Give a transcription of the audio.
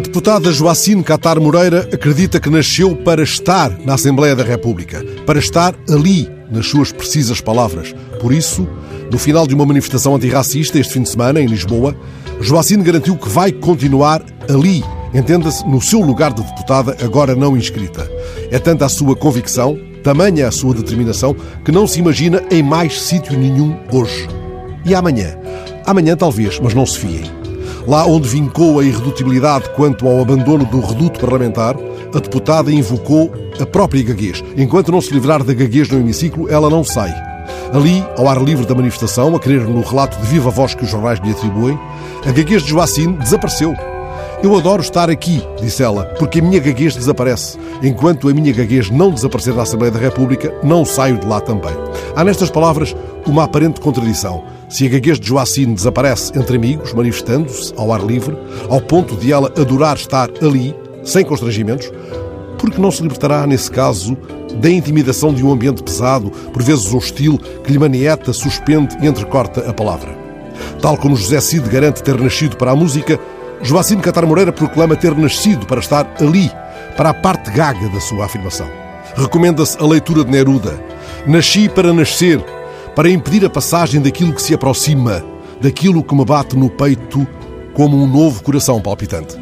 deputada Joacine Catar Moreira acredita que nasceu para estar na Assembleia da República, para estar ali, nas suas precisas palavras. Por isso, no final de uma manifestação antirracista este fim de semana, em Lisboa, Joacine garantiu que vai continuar ali, entenda-se, no seu lugar de deputada, agora não inscrita. É tanta a sua convicção, tamanha a sua determinação, que não se imagina em mais sítio nenhum hoje. E amanhã? Amanhã talvez, mas não se fiem. Lá onde vincou a irredutibilidade quanto ao abandono do reduto parlamentar, a deputada invocou a própria gaguez. Enquanto não se livrar da gaguez no hemiciclo, ela não sai. Ali, ao ar livre da manifestação, a querer no relato de viva voz que os jornais lhe atribuem, a gaguez de Joacine desapareceu. Eu adoro estar aqui, disse ela, porque a minha gaguez desaparece. Enquanto a minha gaguez não desaparecer da Assembleia da República, não saio de lá também. Há nestas palavras uma aparente contradição. Se a gaguez de Joacine desaparece entre amigos, manifestando-se ao ar livre, ao ponto de ela adorar estar ali, sem constrangimentos, por que não se libertará, nesse caso, da intimidação de um ambiente pesado, por vezes hostil, que lhe manieta, suspende e entrecorta a palavra? Tal como José Cid garante ter nascido para a música, Joacine Catar Moreira proclama ter nascido para estar ali, para a parte gaga da sua afirmação. Recomenda-se a leitura de Neruda. Nasci para nascer, para impedir a passagem daquilo que se aproxima, daquilo que me bate no peito como um novo coração palpitante.